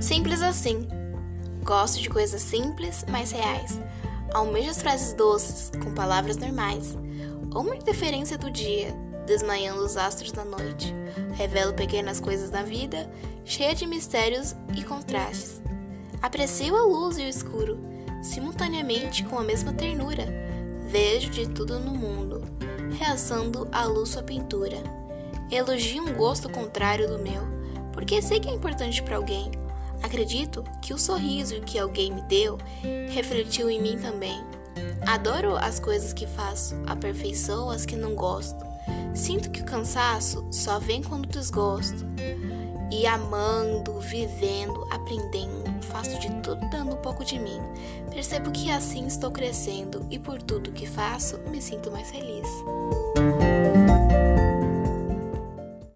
Simples assim. Gosto de coisas simples, mas reais. Almejo as frases doces, com palavras normais. Ou uma interferência do dia, desmanhando os astros da noite. Revelo pequenas coisas da vida, cheia de mistérios e contrastes. Aprecio a luz e o escuro, simultaneamente com a mesma ternura. Vejo de tudo no mundo, realçando a luz sua pintura. Elogio um gosto contrário do meu, porque sei que é importante para alguém. Acredito que o sorriso que alguém me deu refletiu em mim também. Adoro as coisas que faço, aperfeiçoo as que não gosto. Sinto que o cansaço só vem quando desgosto. E amando, vivendo, aprendendo, faço de tudo dando um pouco de mim. Percebo que assim estou crescendo e por tudo que faço me sinto mais feliz.